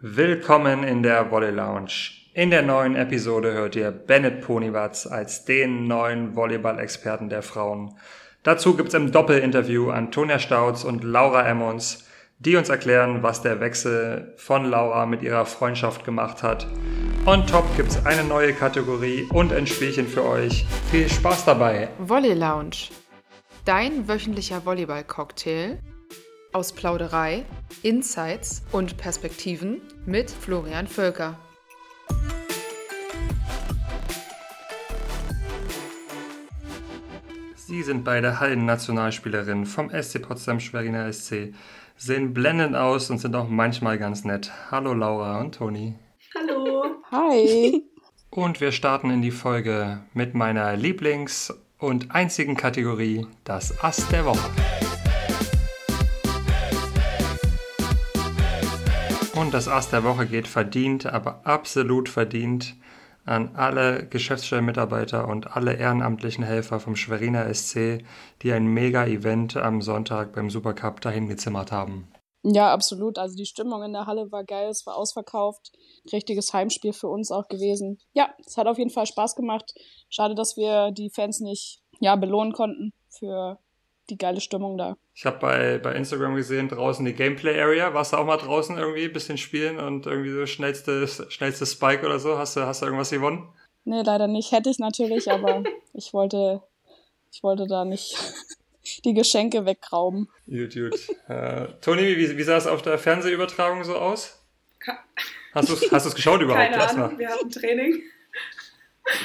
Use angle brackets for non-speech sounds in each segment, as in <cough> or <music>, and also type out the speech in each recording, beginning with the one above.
Willkommen in der Volley Lounge. In der neuen Episode hört ihr Bennett Ponywatz als den neuen Volleyball-Experten der Frauen. Dazu gibt's im Doppelinterview Antonia Stauz und Laura Emmons, die uns erklären, was der Wechsel von Laura mit ihrer Freundschaft gemacht hat. On top gibt's eine neue Kategorie und ein Spielchen für euch. Viel Spaß dabei! Volley Lounge. Dein wöchentlicher Volleyball-Cocktail aus Plauderei, Insights und Perspektiven mit Florian Völker. Sie sind beide Hallen-Nationalspielerinnen vom SC Potsdam Schweriner SC, sehen blendend aus und sind auch manchmal ganz nett. Hallo Laura und Toni. Hallo. Hi. <laughs> Und wir starten in die Folge mit meiner Lieblings- und einzigen Kategorie, das Ass der Woche. Und das Ass der Woche geht verdient, aber absolut verdient an alle Geschäftsstellenmitarbeiter und alle ehrenamtlichen Helfer vom Schweriner SC, die ein Mega-Event am Sonntag beim Supercup dahin gezimmert haben. Ja, absolut. Also die Stimmung in der Halle war geil, es war ausverkauft. Richtiges Heimspiel für uns auch gewesen. Ja, es hat auf jeden Fall Spaß gemacht. Schade, dass wir die Fans nicht ja, belohnen konnten für die geile Stimmung da. Ich habe bei, bei Instagram gesehen, draußen die Gameplay Area. Warst du auch mal draußen irgendwie ein bisschen spielen und irgendwie so schnellste, schnellste Spike oder so? Hast du, hast du irgendwas gewonnen? Nee, leider nicht. Hätte ich natürlich, aber <laughs> ich wollte, ich wollte da nicht <laughs> die Geschenke wegrauben. Gut, gut. Äh, Toni, wie, wie sah es auf der Fernsehübertragung so aus? Hast du es hast geschaut <laughs> überhaupt? Keine Ahnung, wir hatten Training.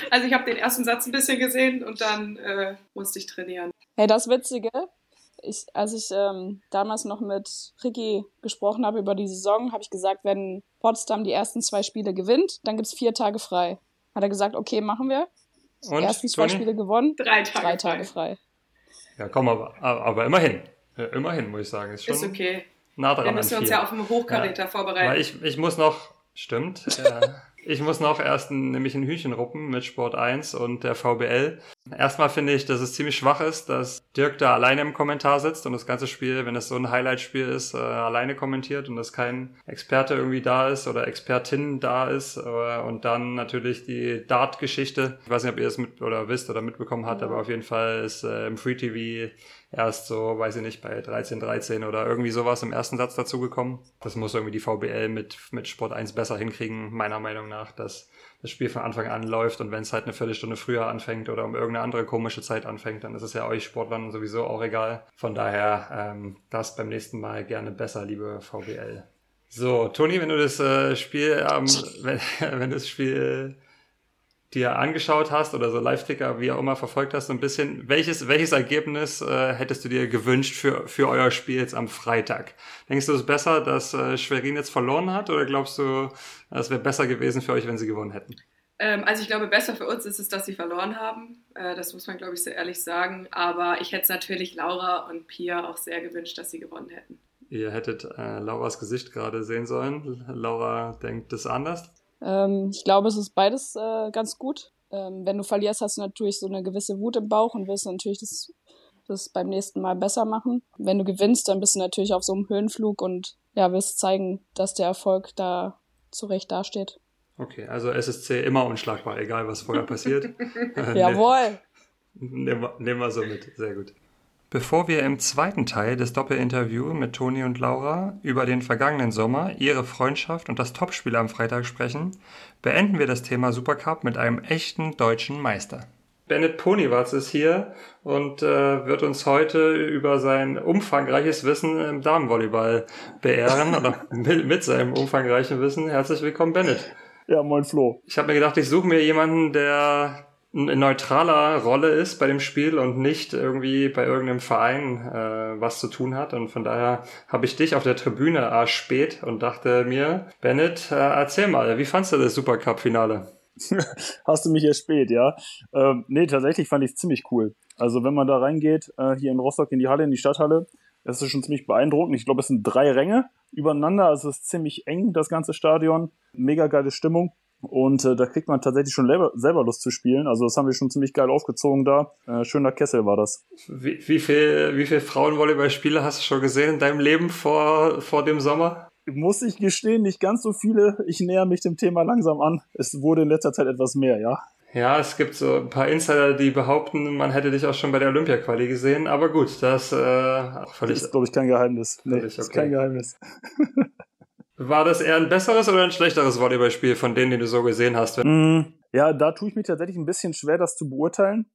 Also ich habe den ersten Satz ein bisschen gesehen und dann äh, musste ich trainieren. Hey, das Witzige, ich, als ich ähm, damals noch mit Ricky gesprochen habe über die Saison, habe ich gesagt, wenn Potsdam die ersten zwei Spiele gewinnt, dann gibt's vier Tage frei. Hat er gesagt, okay, machen wir. Und, die ersten zwei? Spiele gewonnen, drei Tage, drei Tage frei. frei. Ja, komm, aber, aber immerhin. Ja, immerhin, muss ich sagen. Ist, schon ist okay. Nah dran wir müssen uns ja auf einen Hochkaräter ja, vorbereiten. Weil ich, ich muss noch, stimmt, äh, <laughs> ich muss noch erst ein, nämlich ein Hühnchen ruppen mit Sport 1 und der VBL. Erstmal finde ich, dass es ziemlich schwach ist, dass Dirk da alleine im Kommentar sitzt und das ganze Spiel, wenn es so ein Highlight-Spiel ist, äh, alleine kommentiert und dass kein Experte irgendwie da ist oder Expertin da ist. Äh, und dann natürlich die Dart-Geschichte. Ich weiß nicht, ob ihr es mit oder wisst oder mitbekommen habt, aber auf jeden Fall ist äh, im Free TV erst so, weiß ich nicht, bei 13, 13 oder irgendwie sowas im ersten Satz dazugekommen. Das muss irgendwie die VBL mit, mit Sport 1 besser hinkriegen, meiner Meinung nach, dass das Spiel von Anfang an läuft und wenn es halt eine Viertelstunde früher anfängt oder um irgendeine andere komische Zeit anfängt, dann ist es ja euch Sportlern sowieso auch egal. Von daher ähm, das beim nächsten Mal gerne besser, liebe VBL. So, Toni, wenn du das äh, Spiel, ähm, <laughs> wenn, wenn du das Spiel dir angeschaut hast oder so Live-Ticker, wie auch immer, verfolgt hast, so ein bisschen, welches, welches Ergebnis äh, hättest du dir gewünscht für, für euer Spiel jetzt am Freitag? Denkst du, es ist besser, dass äh, Schwerin jetzt verloren hat oder glaubst du, es wäre besser gewesen für euch, wenn sie gewonnen hätten? Ähm, also ich glaube, besser für uns ist es, dass sie verloren haben. Äh, das muss man, glaube ich, sehr ehrlich sagen. Aber ich hätte es natürlich Laura und Pia auch sehr gewünscht, dass sie gewonnen hätten. Ihr hättet äh, Lauras Gesicht gerade sehen sollen. Laura denkt es anders. Ähm, ich glaube, es ist beides äh, ganz gut. Ähm, wenn du verlierst, hast du natürlich so eine gewisse Wut im Bauch und willst natürlich das, das beim nächsten Mal besser machen. Wenn du gewinnst, dann bist du natürlich auf so einem Höhenflug und ja, willst zeigen, dass der Erfolg da zurecht dasteht. Okay, also SSC immer unschlagbar, egal was vorher passiert. <laughs> <laughs> Jawohl. Nehmen nehm wir so mit, sehr gut. Bevor wir im zweiten Teil des Doppelinterviews mit Toni und Laura über den vergangenen Sommer, ihre Freundschaft und das Topspiel am Freitag sprechen, beenden wir das Thema Supercup mit einem echten deutschen Meister. Bennett Ponywatz ist hier und äh, wird uns heute über sein umfangreiches Wissen im Damenvolleyball beehren oder <laughs> mit, mit seinem umfangreichen Wissen. Herzlich willkommen, Bennett. Ja, moin Flo. Ich habe mir gedacht, ich suche mir jemanden, der in neutraler Rolle ist bei dem Spiel und nicht irgendwie bei irgendeinem Verein äh, was zu tun hat. Und von daher habe ich dich auf der Tribüne äh, spät und dachte mir, Bennett, äh, erzähl mal, wie fandst du das Supercup-Finale? <laughs> Hast du mich erst ja? Ähm, nee, tatsächlich fand ich es ziemlich cool. Also wenn man da reingeht, äh, hier in Rostock in die Halle, in die Stadthalle, das ist schon ziemlich beeindruckend. Ich glaube, es sind drei Ränge übereinander, also es ist ziemlich eng, das ganze Stadion. Mega geile Stimmung. Und äh, da kriegt man tatsächlich schon selber, selber Lust zu spielen. Also das haben wir schon ziemlich geil aufgezogen da. Äh, schöner Kessel war das. Wie, wie viel, wie viel Frauenvolleyballspiele hast du schon gesehen in deinem Leben vor, vor dem Sommer? muss ich gestehen, nicht ganz so viele. Ich näher mich dem Thema langsam an. Es wurde in letzter Zeit etwas mehr, ja. Ja, es gibt so ein paar Insider, die behaupten, man hätte dich auch schon bei der Olympia-Quali gesehen. Aber gut, das äh, völlig. Das ist, glaube ich, kein Geheimnis. Nee, okay. ist kein Geheimnis. <laughs> War das eher ein besseres oder ein schlechteres Volleyballspiel von denen, die du so gesehen hast? Mm, ja, da tue ich mich tatsächlich ein bisschen schwer, das zu beurteilen.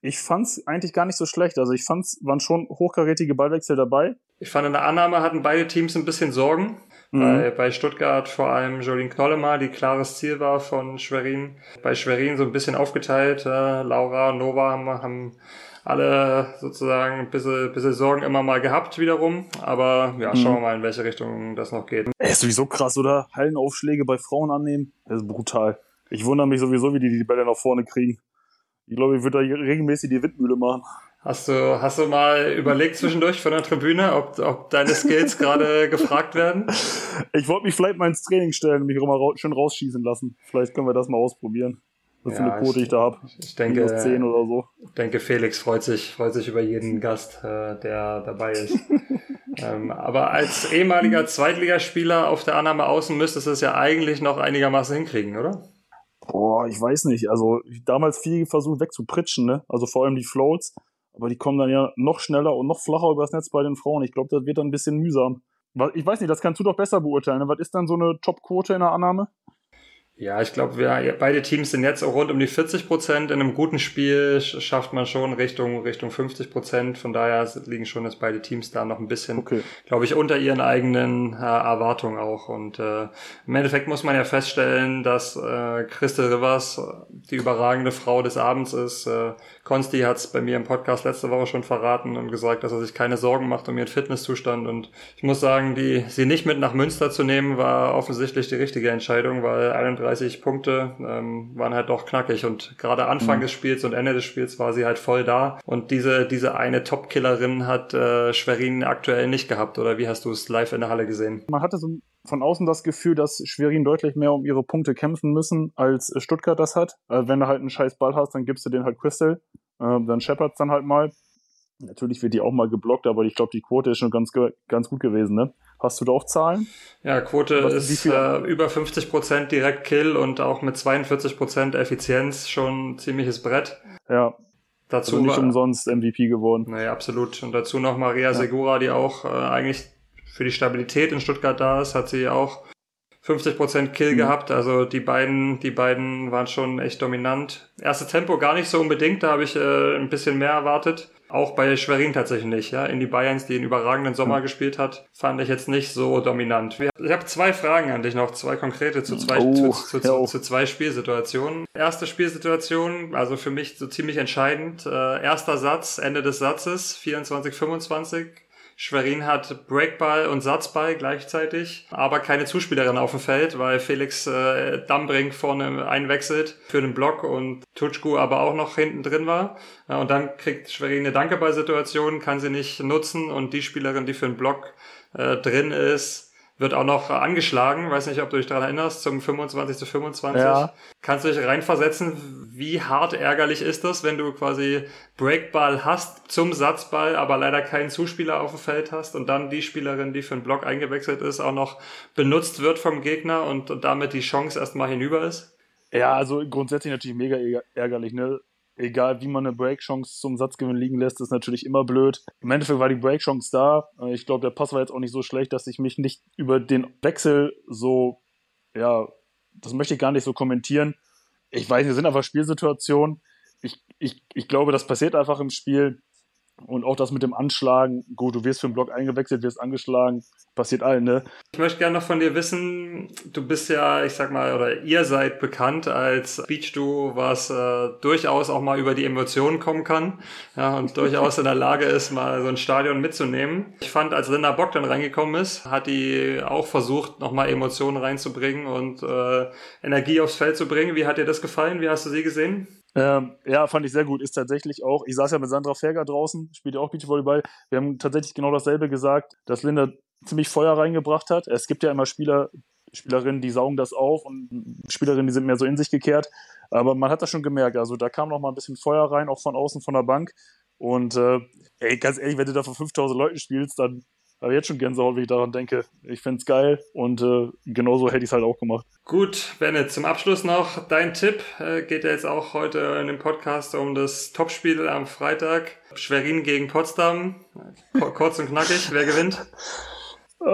Ich fand's eigentlich gar nicht so schlecht. Also ich fand's, waren schon hochkarätige Ballwechsel dabei. Ich fand in der Annahme hatten beide Teams ein bisschen Sorgen. Mhm. Bei, bei Stuttgart vor allem Jolien Knollema, die klares Ziel war von Schwerin. Bei Schwerin so ein bisschen aufgeteilt. Äh, Laura, Nova haben, haben alle sozusagen ein bisschen, bisschen Sorgen immer mal gehabt wiederum. Aber ja, schauen wir mhm. mal, in welche Richtung das noch geht. Ey, ist sowieso krass, oder? Hallenaufschläge bei Frauen annehmen. Das ist brutal. Ich wundere mich sowieso, wie die die Bälle nach vorne kriegen. Ich glaube, ich würde da regelmäßig die Windmühle machen. Hast du, hast du mal überlegt zwischendurch von der Tribüne, ob, ob deine Skills gerade <laughs> gefragt werden? Ich wollte mich vielleicht mal ins Training stellen und mich auch mal ra schön rausschießen lassen. Vielleicht können wir das mal ausprobieren. Was ja, für eine Quote ich, ich da habe. Ich denke, Minus 10 oder so. Ich denke, Felix freut sich, freut sich über jeden Gast, äh, der dabei ist. <laughs> ähm, aber als ehemaliger Zweitligaspieler auf der Annahme außen müsstest du es ja eigentlich noch einigermaßen hinkriegen, oder? Boah, ich weiß nicht. Also damals viel versucht wegzupritschen, ne? Also vor allem die Floats. Aber die kommen dann ja noch schneller und noch flacher übers Netz bei den Frauen. Ich glaube, das wird dann ein bisschen mühsam. Ich weiß nicht, das kannst du doch besser beurteilen. Ne? Was ist dann so eine Top-Quote in der Annahme? Ja, ich glaube, wir beide Teams sind jetzt auch rund um die 40 Prozent. In einem guten Spiel schafft man schon Richtung Richtung 50 Prozent. Von daher liegen schon jetzt beide Teams da noch ein bisschen, okay. glaube ich, unter ihren eigenen äh, Erwartungen auch. Und äh, im Endeffekt muss man ja feststellen, dass äh, Christel Rivers die überragende Frau des Abends ist. Äh, Konsti hat es bei mir im Podcast letzte Woche schon verraten und gesagt, dass er sich keine Sorgen macht um ihren Fitnesszustand. Und ich muss sagen, die sie nicht mit nach Münster zu nehmen, war offensichtlich die richtige Entscheidung, weil 31 30 Punkte ähm, waren halt doch knackig und gerade Anfang mhm. des Spiels und Ende des Spiels war sie halt voll da und diese diese eine Top-Killerin hat äh, Schwerin aktuell nicht gehabt oder wie hast du es live in der Halle gesehen? Man hatte so von außen das Gefühl, dass Schwerin deutlich mehr um ihre Punkte kämpfen müssen, als Stuttgart das hat. Äh, wenn du halt einen scheiß Ball hast, dann gibst du den halt Crystal, äh, dann scheppert's dann halt mal. Natürlich wird die auch mal geblockt, aber ich glaube, die Quote ist schon ganz, ganz gut gewesen, ne? Hast du da auch Zahlen? Ja, Quote Was, ist äh, über 50 Prozent direkt Kill und auch mit 42 Prozent Effizienz schon ein ziemliches Brett. Ja. Dazu also nicht umsonst MVP geworden. Nee, absolut. Und dazu noch Maria ja. Segura, die auch äh, eigentlich für die Stabilität in Stuttgart da ist, hat sie auch 50% Kill mhm. gehabt. Also die beiden, die beiden waren schon echt dominant. Erste Tempo gar nicht so unbedingt, da habe ich äh, ein bisschen mehr erwartet. Auch bei Schwerin tatsächlich nicht, ja. In die Bayerns, die einen überragenden Sommer mhm. gespielt hat, fand ich jetzt nicht so dominant. Ich habe zwei Fragen an dich noch, zwei konkrete zu zwei, oh, zu, zu, zu, zu, zwei Spielsituationen. Erste Spielsituation, also für mich so ziemlich entscheidend. Äh, erster Satz, Ende des Satzes, 24, 25 Schwerin hat Breakball und Satzball gleichzeitig, aber keine Zuspielerin auf dem Feld, weil Felix äh, Dambrink vorne einwechselt für den Block und Tutschku aber auch noch hinten drin war. Ja, und dann kriegt Schwerin eine Dankeball-Situation, kann sie nicht nutzen und die Spielerin, die für den Block äh, drin ist, wird auch noch angeschlagen. Weiß nicht, ob du dich daran erinnerst, zum 25 zu 25. Ja. Kannst du dich reinversetzen, wie hart ärgerlich ist das, wenn du quasi Breakball hast zum Satzball, aber leider keinen Zuspieler auf dem Feld hast und dann die Spielerin, die für einen Block eingewechselt ist, auch noch benutzt wird vom Gegner und, und damit die Chance erstmal hinüber ist? Ja, also grundsätzlich natürlich mega ärgerlich, ne? Egal wie man eine Break-Chance zum Satzgewinn liegen lässt, ist natürlich immer blöd. Im Endeffekt war die Break-Chance da. Äh, ich glaube, der Pass war jetzt auch nicht so schlecht, dass ich mich nicht über den Wechsel so, ja, das möchte ich gar nicht so kommentieren. Ich weiß, wir sind einfach Spielsituationen. Ich, ich, ich glaube, das passiert einfach im Spiel. Und auch das mit dem Anschlagen, gut, du wirst für den Block eingewechselt, wirst angeschlagen, passiert allen, ne? Ich möchte gerne noch von dir wissen, du bist ja, ich sag mal, oder ihr seid bekannt als Beach-Duo, was äh, durchaus auch mal über die Emotionen kommen kann ja, und durchaus in der Lage ist, mal so ein Stadion mitzunehmen. Ich fand, als Linda Bock dann reingekommen ist, hat die auch versucht, nochmal Emotionen reinzubringen und äh, Energie aufs Feld zu bringen. Wie hat dir das gefallen? Wie hast du sie gesehen? Ähm, ja, fand ich sehr gut. Ist tatsächlich auch, ich saß ja mit Sandra Ferger draußen, spielt ja auch Beachvolleyball. Wir haben tatsächlich genau dasselbe gesagt, dass Linda ziemlich Feuer reingebracht hat. Es gibt ja immer Spieler, Spielerinnen, die saugen das auf und Spielerinnen, die sind mehr so in sich gekehrt. Aber man hat das schon gemerkt. Also da kam noch mal ein bisschen Feuer rein, auch von außen von der Bank. Und äh, ey, ganz ehrlich, wenn du da vor 5000 Leuten spielst, dann Aber jetzt schon Gänsehaut, wie ich daran denke. Ich find's geil und äh, genauso hätte ich es halt auch gemacht. Gut, Bennett, zum Abschluss noch dein Tipp. Äh, geht ja jetzt auch heute in dem Podcast um das Topspiel am Freitag. Schwerin gegen Potsdam. Kurz und knackig, wer gewinnt? <laughs> Äh,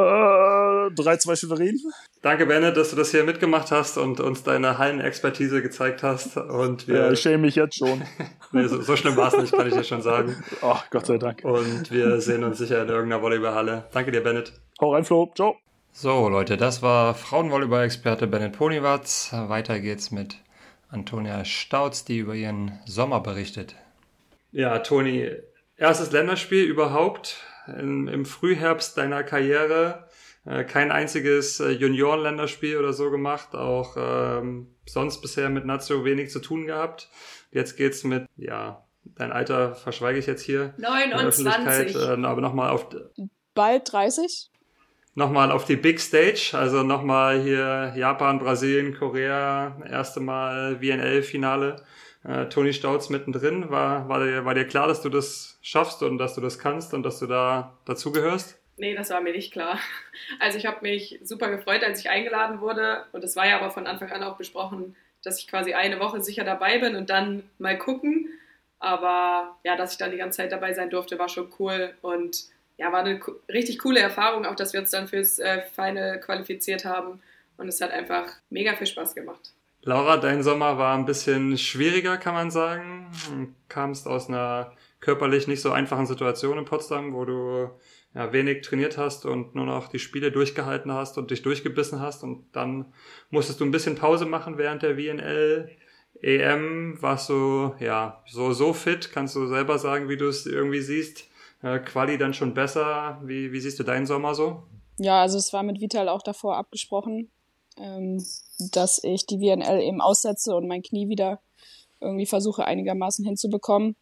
3-2 Schwerin. Danke, Bennett, dass du das hier mitgemacht hast und uns deine Hallenexpertise gezeigt hast. Und wir, Ja, ich schäme mich jetzt schon. <laughs> nee, so, so schlimm war es nicht, kann ich dir schon sagen. Ach, Gott sei Dank. Und wir sehen uns sicher in irgendeiner Volleyballhalle. Danke dir, Bennett. Hau rein, Flo. Ciao. So, Leute, das war Frauenvolleyball-Experte Bennett Ponywatz. Weiter geht's mit Antonia Stauz, die über ihren Sommer berichtet. Ja, Toni, erstes Länderspiel überhaupt im, im Frühherbst deiner Karriere. Äh, kein einziges äh, Junioren-Länderspiel oder so gemacht, auch ähm, sonst bisher mit Nazio wenig zu tun gehabt. Jetzt geht's mit, ja, dein Alter verschweige ich jetzt hier. in der 29. Öffentlichkeit, äh, aber nochmal auf, Bald 30. nochmal auf die Big Stage, also nochmal hier Japan, Brasilien, Korea, erste Mal WNL-Finale. Äh, Toni Stauz mittendrin. War, war, dir, war dir klar, dass du das schaffst und dass du das kannst und dass du da dazugehörst? Nee, das war mir nicht klar. <laughs> Also ich habe mich super gefreut, als ich eingeladen wurde. Und es war ja aber von Anfang an auch besprochen, dass ich quasi eine Woche sicher dabei bin und dann mal gucken. Aber ja, dass ich dann die ganze Zeit dabei sein durfte, war schon cool. Und ja, war eine richtig coole Erfahrung, auch dass wir uns dann fürs äh, Final qualifiziert haben. Und es hat einfach mega viel Spaß gemacht. Laura, dein Sommer war ein bisschen schwieriger, kann man sagen. Du kamst aus einer körperlich nicht so einfachen Situation in Potsdam, wo du ja, wenig trainiert hast und nur noch die Spiele durchgehalten hast und dich durchgebissen hast. Und dann musstest du ein bisschen Pause machen während der WNL. EM warst du ja so, so fit, kannst du selber sagen, wie du es irgendwie siehst. Äh, Quali dann schon besser. Wie, wie siehst du deinen Sommer so? Ja, also es war mit Vital auch davor abgesprochen, ähm, dass ich die VNL eben aussetze und mein Knie wieder irgendwie versuche einigermaßen hinzubekommen.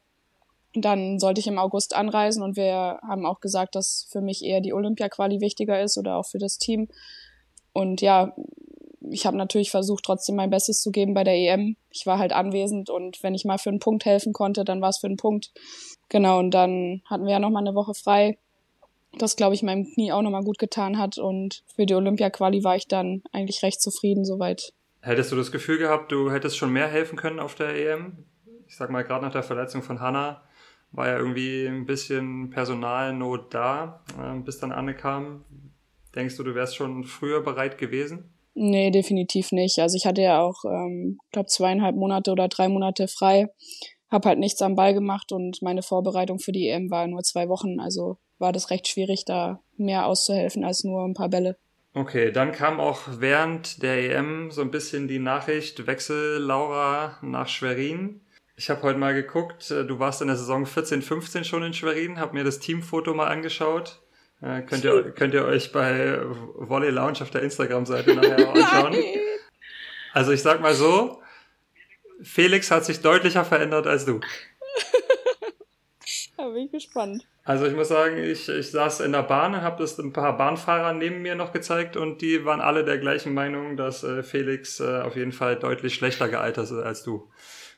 Dann sollte ich im August anreisen und wir haben auch gesagt, dass für mich eher die Olympia-Quali wichtiger ist oder auch für das Team. Und ja, ich habe natürlich versucht, trotzdem mein Bestes zu geben bei der EM. Ich war halt anwesend und wenn ich mal für einen Punkt helfen konnte, dann war es für einen Punkt. Genau, und dann hatten wir ja noch mal eine Woche frei das, glaube ich, meinem Knie auch nochmal gut getan hat. Und für die Olympia-Quali war ich dann eigentlich recht zufrieden soweit. Hättest du das Gefühl gehabt, du hättest schon mehr helfen können auf der EM? Ich sag mal, gerade nach der Verletzung von Hanna war ja irgendwie ein bisschen Personalnot da, äh, bis dann Anne kam. Denkst du, du wärst schon früher bereit gewesen? Nee, definitiv nicht. Also ich hatte ja auch, ähm, glaube zweieinhalb Monate oder drei Monate frei, habe halt nichts am Ball gemacht und meine Vorbereitung für die EM war nur zwei Wochen. Also war das recht schwierig, da mehr auszuhelfen als nur ein paar Bälle. Okay, dann kam auch während der EM so ein bisschen die Nachricht, Wechsel Laura nach Schwerin. Ich habe heute mal geguckt, äh, du warst in der Saison 14, 15 schon in Schwerin, habe mir das Teamfoto mal angeschaut. Äh, könnt, ihr, könnt ihr euch bei Volley Lounge auf der Instagram-Seite nachher <laughs> anschauen. Also ich sag mal so, Felix hat sich deutlicher verändert als du. <laughs> Da bin ich gespannt. Also ich muss sagen, ich, ich saß in der Bahn, habe das ein paar Bahnfahrer neben mir noch gezeigt und die waren alle der gleichen Meinung, dass äh, Felix äh, auf jeden Fall deutlich schlechter gealtert ist als du.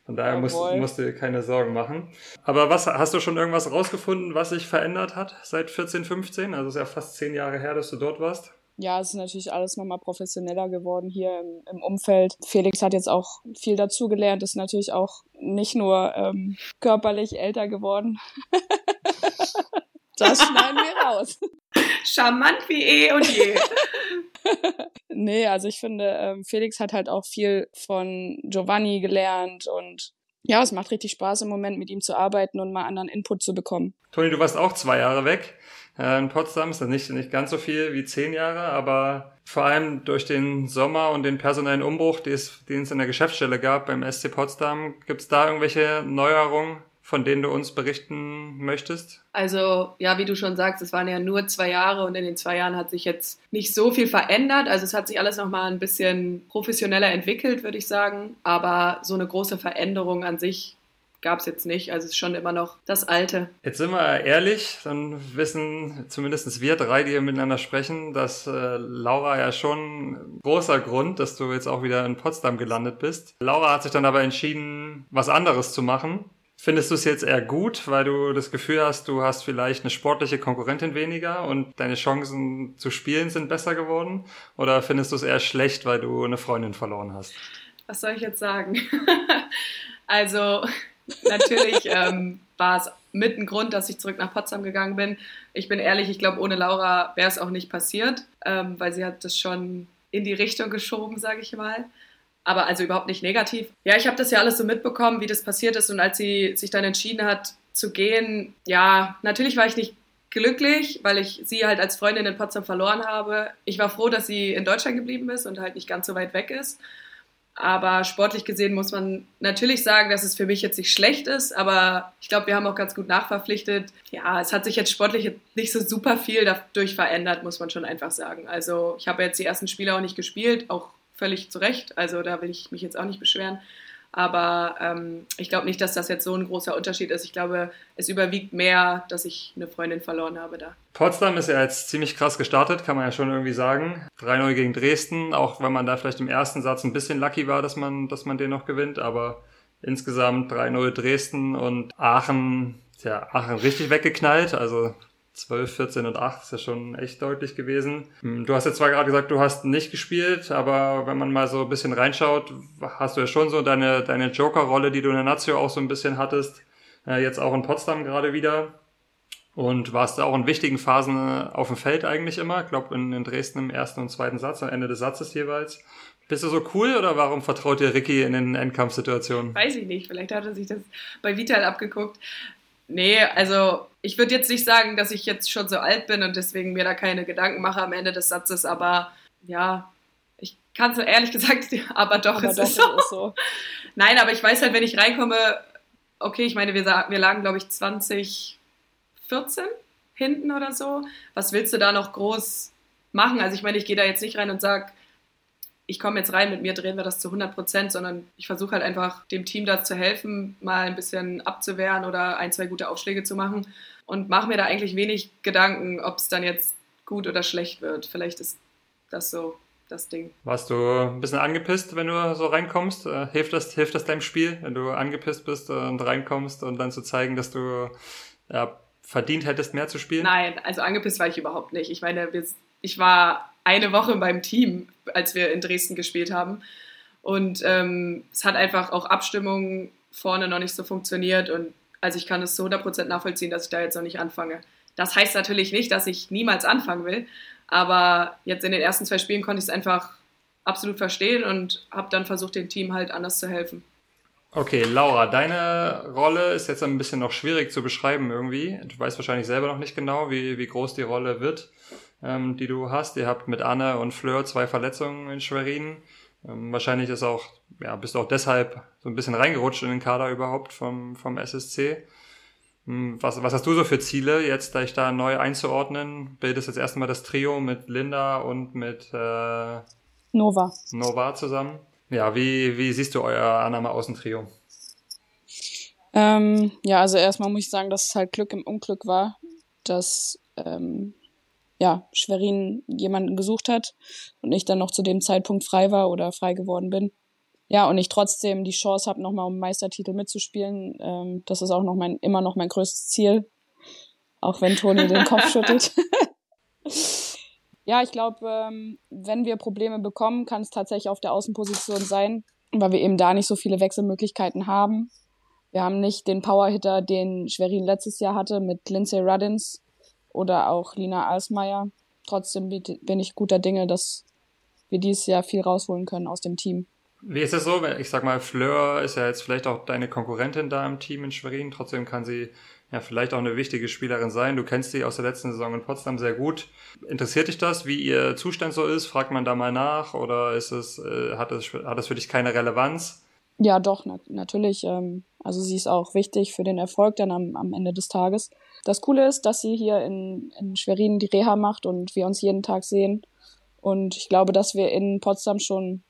Von daher musst, musst du dir keine Sorgen machen. Aber was hast du schon irgendwas rausgefunden, was sich verändert hat seit 14, 15? Also es ist ja fast zehn Jahre her, dass du dort warst. Ja, es ist natürlich alles nochmal professioneller geworden hier im, im Umfeld. Felix hat jetzt auch viel dazugelernt, ist natürlich auch nicht nur ähm, körperlich älter geworden. <laughs> das schneiden wir raus. Charmant wie eh und je. <laughs> <laughs> Nee, also ich finde, ähm, Felix hat halt auch viel von Giovanni gelernt und ja, es macht richtig Spaß im Moment mit ihm zu arbeiten und mal anderen Input zu bekommen. Toni, du warst auch zwei Jahre weg. Äh, In Potsdam ist das nicht, nicht ganz so viel wie zehn Jahre, aber vor allem durch den Sommer und den personellen Umbruch, den es, den es in der Geschäftsstelle gab beim SC Potsdam, gibt es da irgendwelche Neuerungen, von denen du uns berichten möchtest? Also, ja, wie du schon sagst, es waren ja nur zwei Jahre und in den zwei Jahren hat sich jetzt nicht so viel verändert. Also, es hat sich alles nochmal ein bisschen professioneller entwickelt, würde ich sagen. Aber so eine große Veränderung an sich gab es jetzt nicht. Also, es ist schon immer noch das Alte. Jetzt sind wir ehrlich, dann wissen zumindest wir drei, die hier miteinander sprechen, dass äh, Laura ja schon großer Grund, dass du jetzt auch wieder in Potsdam gelandet bist. Laura hat sich dann aber entschieden, was anderes zu machen. Findest du es jetzt eher gut, weil du das Gefühl hast, du hast vielleicht eine sportliche Konkurrentin weniger und deine Chancen zu spielen sind besser geworden? Oder findest du es eher schlecht, weil du eine Freundin verloren hast? Was soll ich jetzt sagen? <laughs> also natürlich <laughs> ähm, war es mit ein Grund, dass ich zurück nach Potsdam gegangen bin. Ich bin ehrlich, ich glaube, ohne Laura wäre es auch nicht passiert, ähm, weil sie hat das schon in die Richtung geschoben, sage ich mal aber also überhaupt nicht negativ. Ja, ich habe das ja alles so mitbekommen, wie das passiert ist und als sie sich dann entschieden hat zu gehen, ja, natürlich war ich nicht glücklich, weil ich sie halt als Freundin in Potsdam verloren habe. Ich war froh, dass sie in Deutschland geblieben ist und halt nicht ganz so weit weg ist. Aber sportlich gesehen muss man natürlich sagen, dass es für mich jetzt nicht schlecht ist, aber ich glaube, wir haben auch ganz gut nachverpflichtet. Ja, es hat sich jetzt sportlich nicht so super viel dadurch verändert, muss man schon einfach sagen. Also ich habe jetzt die ersten Spiele auch nicht gespielt, auch völlig zu Recht. Also da will ich mich jetzt auch nicht beschweren. Aber ähm, ich glaube nicht, dass das jetzt so ein großer Unterschied ist. Ich glaube, es überwiegt mehr, dass ich eine Freundin verloren habe da. Potsdam ist ja jetzt ziemlich krass gestartet, kann man ja schon irgendwie sagen. 3-0 gegen Dresden, auch wenn man da vielleicht im ersten Satz ein bisschen lucky war, dass man, dass man den noch gewinnt. Aber insgesamt 3-0 Dresden und Aachen, ja, Aachen richtig weggeknallt. Also 12, 14 und 8 ist ja schon echt deutlich gewesen. Hm, du hast jetzt zwar gerade gesagt, du hast nicht gespielt, aber wenn man mal so ein bisschen reinschaut, hast du ja schon so deine, deine Joker-Rolle, die du in der Nazio auch so ein bisschen hattest, äh, jetzt auch in Potsdam gerade wieder. Und warst da auch in wichtigen Phasen äh, auf dem Feld eigentlich immer. Ich glaube, in, in Dresden im ersten und zweiten Satz, am Ende des Satzes jeweils. Bist du so cool oder warum vertraut dir Ricky in den Endkampfsituationen? Weiß ich nicht. Vielleicht hat er sich das bei Vital abgeguckt. Nee, also ich würde jetzt nicht sagen, dass ich jetzt schon so alt bin und deswegen mir da keine Gedanken mache am Ende des Satzes, aber ja, ich kann so ehrlich <laughs> gesagt, aber doch, aber es, doch ist, so. ist so. <laughs> Nein, aber ich weiß halt, wenn ich reinkomme, okay, ich meine, wir, wir lagen, glaube ich, 2014 hinten oder so. Was willst du da noch groß machen? Also ich meine, ich gehe da jetzt nicht rein und sage, ich komme jetzt rein, mit mir drehen wir das zu 100 Prozent, sondern ich versuche halt einfach dem Team da zu helfen, mal ein bisschen abzuwehren oder ein, zwei gute Aufschläge zu machen und mache mir da eigentlich wenig Gedanken, ob es dann jetzt gut oder schlecht wird. Vielleicht ist das so das Ding. Warst du ein bisschen angepisst, wenn du so reinkommst? Äh, hilft, das, hilft das deinem Spiel, wenn du angepisst bist und reinkommst und dann zu zeigen, dass du ja, verdient hättest, mehr zu spielen? Nein, also angepisst war ich überhaupt nicht. Ich meine, ich war eine Woche beim Team, als wir in Dresden gespielt haben. Und ähm, es hat einfach auch Abstimmungen vorne noch nicht so funktioniert. Und also ich kann es zu 100% nachvollziehen, dass ich da jetzt noch nicht anfange. Das heißt natürlich nicht, dass ich niemals anfangen will. Aber jetzt in den ersten zwei Spielen konnte ich es einfach absolut verstehen und habe dann versucht, dem Team halt anders zu helfen. Okay, Laura, deine Rolle ist jetzt ein bisschen noch schwierig zu beschreiben irgendwie. Du weißt wahrscheinlich selber noch nicht genau, wie, wie groß die Rolle wird ähm, die du hast. Ihr habt mit Anne und Fleur zwei Verletzungen in Schwerin. Ähm, wahrscheinlich ist auch, ja, bist du auch deshalb so ein bisschen reingerutscht in den Kader überhaupt vom, vom SSC. Hm, was, was hast du so für Ziele, jetzt dich da neu einzuordnen? Bildest jetzt erstmal das Trio mit Linda und mit äh, Nova. Nova zusammen. Ja, wie, wie siehst du euer Annahme Außentrio? Ähm, ja, also erstmal muss ich sagen, dass es halt Glück im Unglück war, dass ähm, ja, Schwerin jemanden gesucht hat und ich dann noch zu dem Zeitpunkt frei war oder frei geworden bin. Ja, und ich trotzdem die Chance habe, nochmal um Meistertitel mitzuspielen. Ähm, das ist auch noch mein, immer noch mein größtes Ziel. Auch wenn Toni den <laughs> Kopf schüttelt. <laughs> ja, ich glaube, ähm, wenn wir Probleme bekommen, kann es tatsächlich auf der Außenposition sein, weil wir eben da nicht so viele Wechselmöglichkeiten haben. Wir haben nicht den Powerhitter, den Schwerin letztes Jahr hatte mit Lindsay Ruddins, oder auch Lina Alsmeier. Trotzdem bin ich guter Dinge, dass wir dieses Jahr viel rausholen können aus dem Team. Wie ist es so? Ich sag mal, Fleur ist ja jetzt vielleicht auch deine Konkurrentin da im Team in Schwerin. Trotzdem kann sie ja vielleicht auch eine wichtige Spielerin sein. Du kennst sie aus der letzten Saison in Potsdam sehr gut. Interessiert dich das, wie ihr Zustand so ist? Fragt man da mal nach oder ist es, äh, hat es, hat es für dich keine Relevanz? Ja, doch, na natürlich. Ähm, also sie ist auch wichtig für den Erfolg dann am, am Ende des Tages. Das Coole ist, dass sie hier in, in Schwerin die Reha macht und wir uns jeden Tag sehen. Und ich glaube, dass wir in Potsdam schon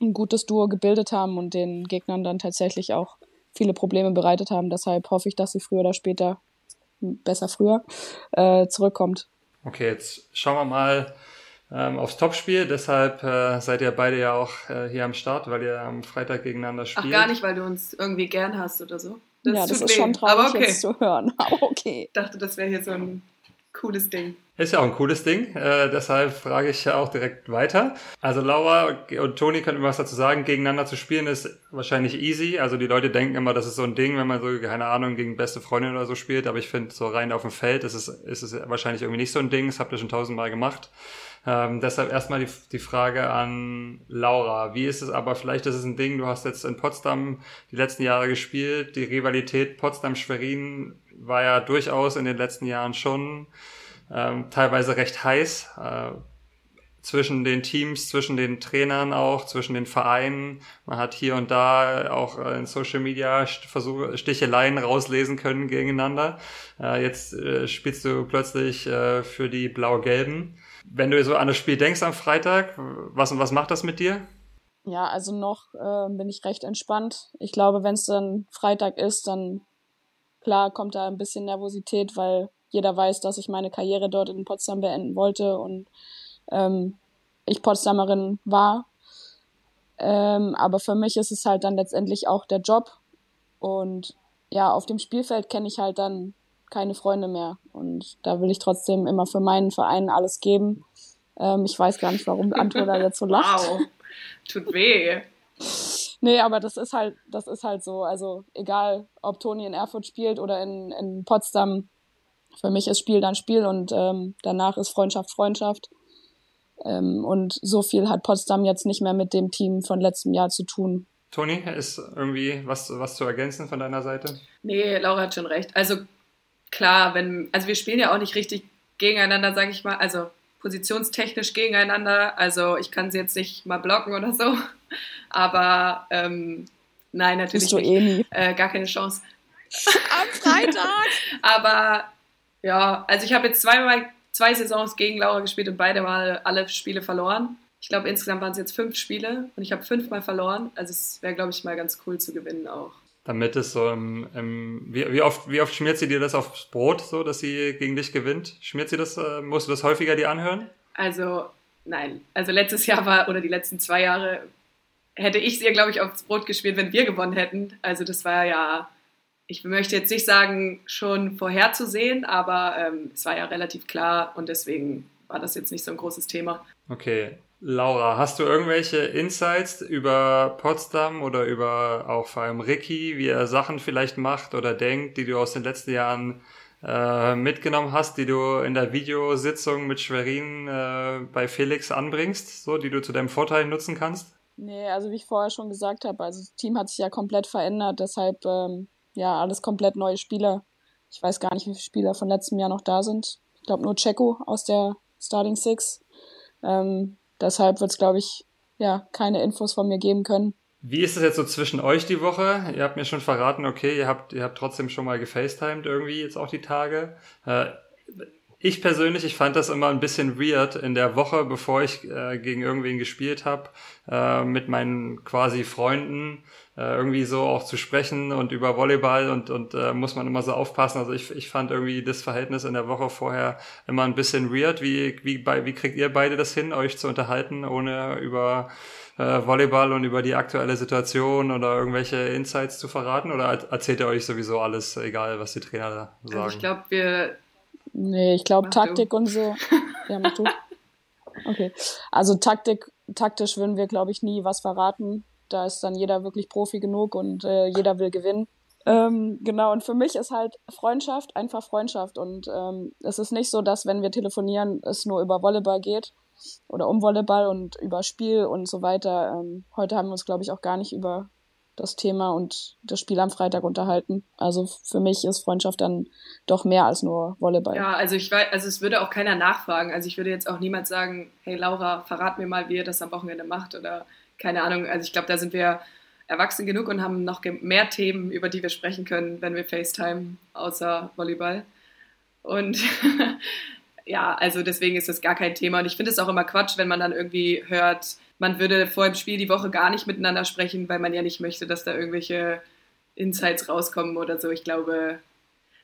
ein gutes Duo gebildet haben und den Gegnern dann tatsächlich auch viele Probleme bereitet haben. Deshalb hoffe ich, dass sie früher oder später, besser früher, äh, zurückkommt. Okay, jetzt schauen wir mal ähm, aufs Topspiel. Deshalb äh, seid ihr beide ja auch äh, hier am Start, weil ihr am Freitag gegeneinander spielt. Ach, gar nicht, weil du uns irgendwie gern hast oder so? Das ja, das ist weh. schon traurig Aber okay. jetzt zu hören. <laughs> Aber okay. Ich dachte, das wäre hier so ein cooles Ding. Ist ja auch ein cooles Ding, äh, deshalb frage ich ja auch direkt weiter. Also Laura und Toni können was dazu sagen, gegeneinander zu spielen ist wahrscheinlich easy. Also die Leute denken immer, das ist so ein Ding, wenn man so, keine Ahnung, gegen beste Freundin oder so spielt, aber ich finde, so rein auf dem Feld ist es, ist es wahrscheinlich irgendwie nicht so ein Ding, das habt ihr schon tausendmal gemacht. Ähm, deshalb erstmal die, die Frage an Laura. Wie ist es aber, vielleicht ist es ein Ding, du hast jetzt in Potsdam die letzten Jahre gespielt, die Rivalität Potsdam-Schwerin war ja durchaus in den letzten Jahren schon ähm, teilweise recht heiß. Äh, zwischen den Teams, zwischen den Trainern auch, zwischen den Vereinen. Man hat hier und da auch in Social Media Sticheleien rauslesen können gegeneinander. Äh, jetzt äh, spielst du plötzlich äh, für die Blau-Gelben. Wenn du so an das Spiel denkst am Freitag, was und was macht das mit dir? Ja, also noch äh, bin ich recht entspannt. Ich glaube, wenn es dann Freitag ist, dann klar kommt da ein bisschen Nervosität, weil jeder weiß, dass ich meine Karriere dort in Potsdam beenden wollte und ähm, ich Potsdamerin war. Ähm, aber für mich ist es halt dann letztendlich auch der Job. Und ja, auf dem Spielfeld kenne ich halt dann keine Freunde mehr. Und da will ich trotzdem immer für meinen Verein alles geben. Ähm, ich weiß gar nicht, warum Antwo da jetzt so <laughs> lacht. Wow, tut weh. Nee, aber das ist halt, das ist halt so. Also egal, ob Toni in Erfurt spielt oder in, in Potsdam, für mich ist Spiel dann Spiel und ähm, danach ist Freundschaft Freundschaft. Ähm, und so viel hat Potsdam jetzt nicht mehr mit dem Team von letztem Jahr zu tun. Toni, ist irgendwie was, was zu ergänzen von deiner Seite? Nee, Laura hat schon recht. Also klar, wenn, also wir spielen ja auch nicht richtig gegeneinander, sage ich mal, also positionstechnisch gegeneinander. Also ich kann sie jetzt nicht mal blocken oder so. <laughs> Aber ähm, nein, natürlich nicht. eh. Äh, gar keine Chance. <laughs> Am Freitag! <laughs> Aber ja, also ich habe jetzt zweimal zwei Saisons gegen Laura gespielt und beide Mal alle Spiele verloren. Ich glaube, insgesamt waren es jetzt fünf Spiele und ich habe fünfmal verloren. Also es wäre, glaube ich, mal ganz cool zu gewinnen auch. Damit es so im, im wie, wie, oft, wie oft schmiert sie dir das aufs Brot, so dass sie gegen dich gewinnt? Schmiert sie das, äh, musst du das häufiger dir anhören? Also, nein. Also letztes Jahr war, oder die letzten zwei Jahre, hätte ich sie, glaube ich, aufs Brot gespielt, wenn wir gewonnen hätten. Also das war ja, ich möchte jetzt nicht sagen, schon vorherzusehen, aber ähm, es war ja relativ klar und deswegen war das jetzt nicht so ein großes Thema. Okay. Laura, hast du irgendwelche Insights über Potsdam oder über auch vor allem Ricky, wie er Sachen vielleicht macht oder denkt, die du aus den letzten Jahren äh, mitgenommen hast, die du in der Videositzung mit Schwerin äh, bei Felix anbringst, so, die du zu deinem Vorteil nutzen kannst? Nee, also wie ich vorher schon gesagt habe, also das Team hat sich ja komplett verändert, deshalb ähm, ja alles komplett neue Spieler. Ich weiß gar nicht, wie viele Spieler von letztem Jahr noch da sind. Ich glaube nur Checo aus der Starting Six. Ähm, deshalb wird es, glaube ich, ja, keine Infos von mir geben können. Wie ist es jetzt so zwischen euch die Woche? Ihr habt mir schon verraten, okay, ihr habt, ihr habt trotzdem schon mal gefacetimed irgendwie jetzt auch die Tage. Äh, ich persönlich, ich fand das immer ein bisschen weird in der Woche, bevor ich äh, gegen irgendwen gespielt habe, äh, mit meinen quasi Freunden äh, irgendwie so auch zu sprechen und über Volleyball und, und äh, muss man immer so aufpassen. Also ich, ich fand irgendwie das Verhältnis in der Woche vorher immer ein bisschen weird. Wie, wie, bei, wie kriegt ihr beide das hin, euch zu unterhalten, ohne über äh, Volleyball und über die aktuelle Situation oder irgendwelche Insights zu verraten? Oder erzählt ihr euch sowieso alles, egal was die Trainer da sagen? Also ich glaube, wir Nee, ich glaube Mach du. Taktik und so. Ja, mach du. <laughs> Okay. Also Taktik, taktisch würden wir, glaube ich, nie was verraten. Da ist dann jeder wirklich Profi genug und äh, jeder will gewinnen. Ähm, genau, und für mich ist halt Freundschaft einfach Freundschaft. Und ähm, es ist nicht so, dass wenn wir telefonieren, es nur über Volleyball geht oder um Volleyball und über Spiel und so weiter. Ähm, heute haben wir uns, glaube ich, auch gar nicht über das Thema und das Spiel am Freitag unterhalten. Also für mich ist Freundschaft dann doch mehr als nur Volleyball. Ja, also ich weiß, also es würde auch keiner nachfragen. Also ich würde jetzt auch niemand sagen, hey Laura, verrat mir mal, wie ihr das am Wochenende macht oder keine Ahnung. Also ich glaube, da sind wir erwachsen genug und haben noch mehr Themen, über die wir sprechen können, wenn wir FaceTime, außer Volleyball. Und <laughs> ja, also deswegen ist das gar kein Thema. Und ich finde es auch immer Quatsch, wenn man dann irgendwie hört, man würde vor dem Spiel die Woche gar nicht miteinander sprechen, weil man ja nicht möchte, dass da irgendwelche Insights rauskommen oder so. Ich glaube,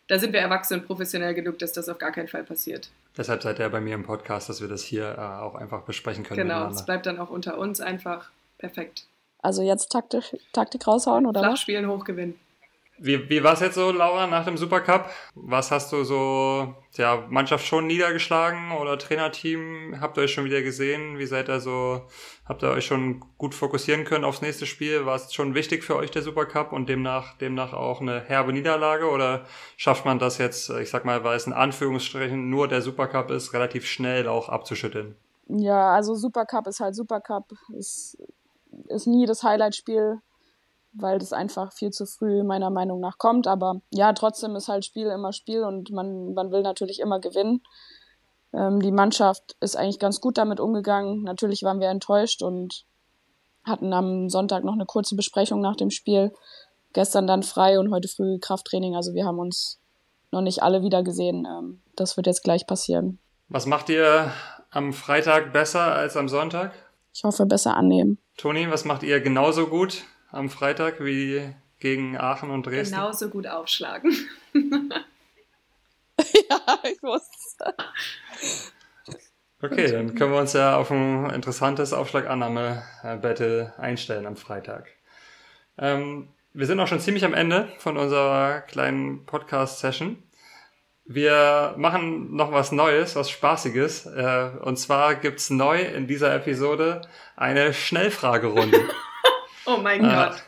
da sind wir erwachsen und professionell genug, dass das auf gar keinen Fall passiert. Deshalb seid ihr bei mir im Podcast, dass wir das hier äh, auch einfach besprechen können. Genau, es bleibt dann auch unter uns einfach perfekt. Also jetzt taktisch, Taktik raushauen oder Flach spielen, hoch gewinnen. Wie, wie war es jetzt so, Laura, nach dem Supercup? Was hast du so, ja, Mannschaft schon niedergeschlagen oder Trainerteam? Habt ihr euch schon wieder gesehen? Wie seid ihr so, habt ihr euch schon gut fokussieren können aufs nächste Spiel? War es schon wichtig für euch der Supercup und demnach, demnach auch eine herbe Niederlage? Oder schafft man das jetzt, ich sag mal, weil es in Anführungsstrichen nur der Supercup ist, relativ schnell auch abzuschütteln? Ja, also Supercup ist halt Supercup. Ist, ist nie das Highlight-Spiel weil das einfach viel zu früh meiner Meinung nach kommt. Aber ja, trotzdem ist halt Spiel immer Spiel und man, man will natürlich immer gewinnen. Ähm, die Mannschaft ist eigentlich ganz gut damit umgegangen. Natürlich waren wir enttäuscht und hatten am Sonntag noch eine kurze Besprechung nach dem Spiel. Gestern dann frei und heute früh Krafttraining. Also wir haben uns noch nicht alle wieder gesehen. Ähm, das wird jetzt gleich passieren. Was macht ihr am Freitag besser als am Sonntag? Ich hoffe, besser annehmen. Toni, was macht ihr genauso gut am Freitag wie gegen Aachen und Dresden? Genauso gut aufschlagen. <laughs> ja, ich wusste. Okay, dann können wir uns ja auf ein interessantes Aufschlagannahme-Battle einstellen am Freitag. Ähm, wir sind auch schon ziemlich am Ende von unserer kleinen Podcast-Session. Wir machen noch was Neues, was Spaßiges. Äh, und zwar gibt's neu in dieser Episode eine Schnellfragerunde. <laughs> Oh mein ah. Gott.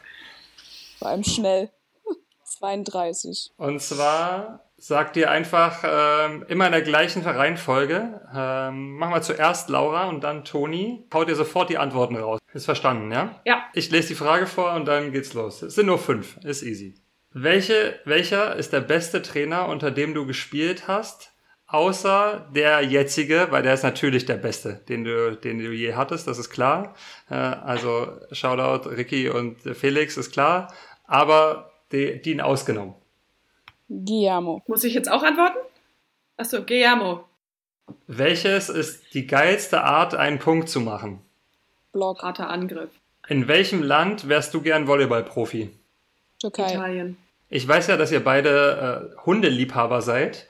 Vor allem schnell. <laughs> 32. Und zwar sagt ihr einfach ähm, immer in der gleichen Reihenfolge. Ähm, machen wir zuerst Laura und dann Toni. Haut ihr sofort die Antworten raus. Ist verstanden, ja? Ja. Ich lese die Frage vor und dann geht's los. Es sind nur fünf. Ist easy. Welche, welcher ist der beste Trainer, unter dem du gespielt hast? Außer der jetzige, weil der ist natürlich der beste, den du, den du je hattest, das ist klar. Äh, also Shoutout Ricky und Felix ist klar, aber die, die ihn ausgenommen. Guillermo. Muss ich jetzt auch antworten? Achso, Guillermo. Welches ist die geilste Art, einen Punkt zu machen? Block. Harter Angriff. In welchem Land wärst du gern Volleyballprofi? Türkei. Italien. Ich weiß ja, dass ihr beide äh, Hundeliebhaber seid.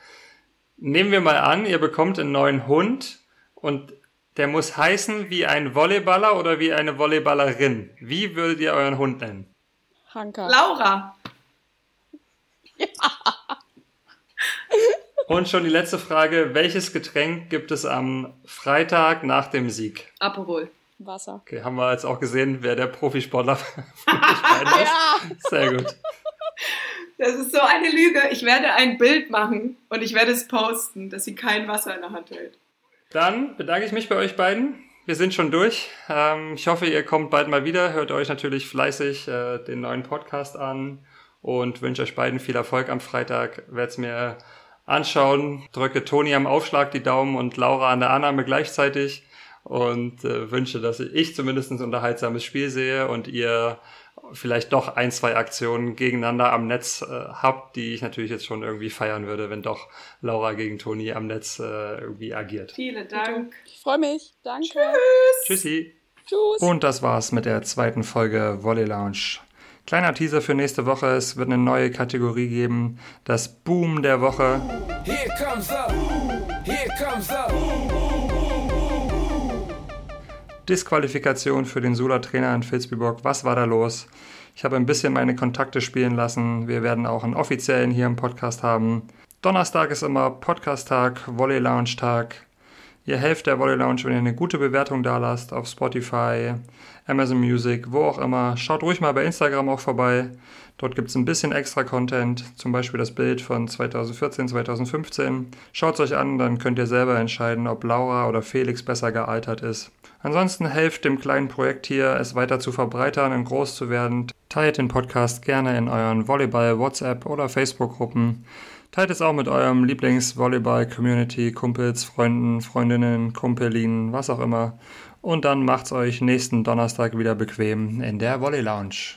Nehmen wir mal an, ihr bekommt einen neuen Hund und der muss heißen wie ein Volleyballer oder wie eine Volleyballerin. Wie würdet ihr euren Hund nennen? Hanka. Laura. <laughs> Ja. Und schon die letzte Frage. Welches Getränk gibt es am Freitag nach dem Sieg? Aperol. Wasser. Okay, haben wir jetzt auch gesehen, wer der Profisportler von euch beiden ist. Ja. Sehr gut. Das ist so eine Lüge. Ich werde ein Bild machen und ich werde es posten, dass sie kein Wasser in der Hand hält. Dann bedanke ich mich bei euch beiden. Wir sind schon durch. Ähm, ich hoffe, ihr kommt bald mal wieder. Hört euch natürlich fleißig äh, den neuen Podcast an und wünsche euch beiden viel Erfolg am Freitag. Werde es mir anschauen. Drücke Toni am Aufschlag die Daumen und Laura an der Annahme gleichzeitig und äh, wünsche, dass ich zumindest ein unterhaltsames Spiel sehe und ihr vielleicht doch ein, zwei Aktionen gegeneinander am Netz äh, habt, die ich natürlich jetzt schon irgendwie feiern würde, wenn doch Laura gegen Toni am Netz äh, irgendwie agiert. Vielen Dank. Ich freue mich. Danke. Tschüss. Tschüssi. Tschüss. Und das war's mit der zweiten Folge Volley Lounge. Kleiner Teaser für nächste Woche. Es wird eine neue Kategorie geben. Das Boom der Woche. Here comes the, here comes the. Disqualifikation für den Sula-Trainer in Vilsbiburg. Was war da los? Ich habe ein bisschen meine Kontakte spielen lassen. Wir werden auch einen offiziellen hier im Podcast haben. Donnerstag ist immer Podcast-Tag, Volley-Lounge-Tag. Ihr helft der Volley Lounge, wenn ihr eine gute Bewertung da lasst auf Spotify, Amazon Music, wo auch immer. Schaut ruhig mal bei Instagram auch vorbei. Dort gibt es ein bisschen extra Content, zum Beispiel das Bild von 2014, 2015. Schaut es euch an, dann könnt ihr selber entscheiden, ob Laura oder Felix besser gealtert ist. Ansonsten helft dem kleinen Projekt hier, es weiter zu verbreitern und groß zu werden. Teilt den Podcast gerne in euren Volleyball, WhatsApp oder Facebook-Gruppen. Teilt es auch mit eurem Lieblings-Volleyball-Community, Kumpels, Freunden, Freundinnen, Kumpelinen, was auch immer. Und dann macht's euch nächsten Donnerstag wieder bequem in der Volley Lounge.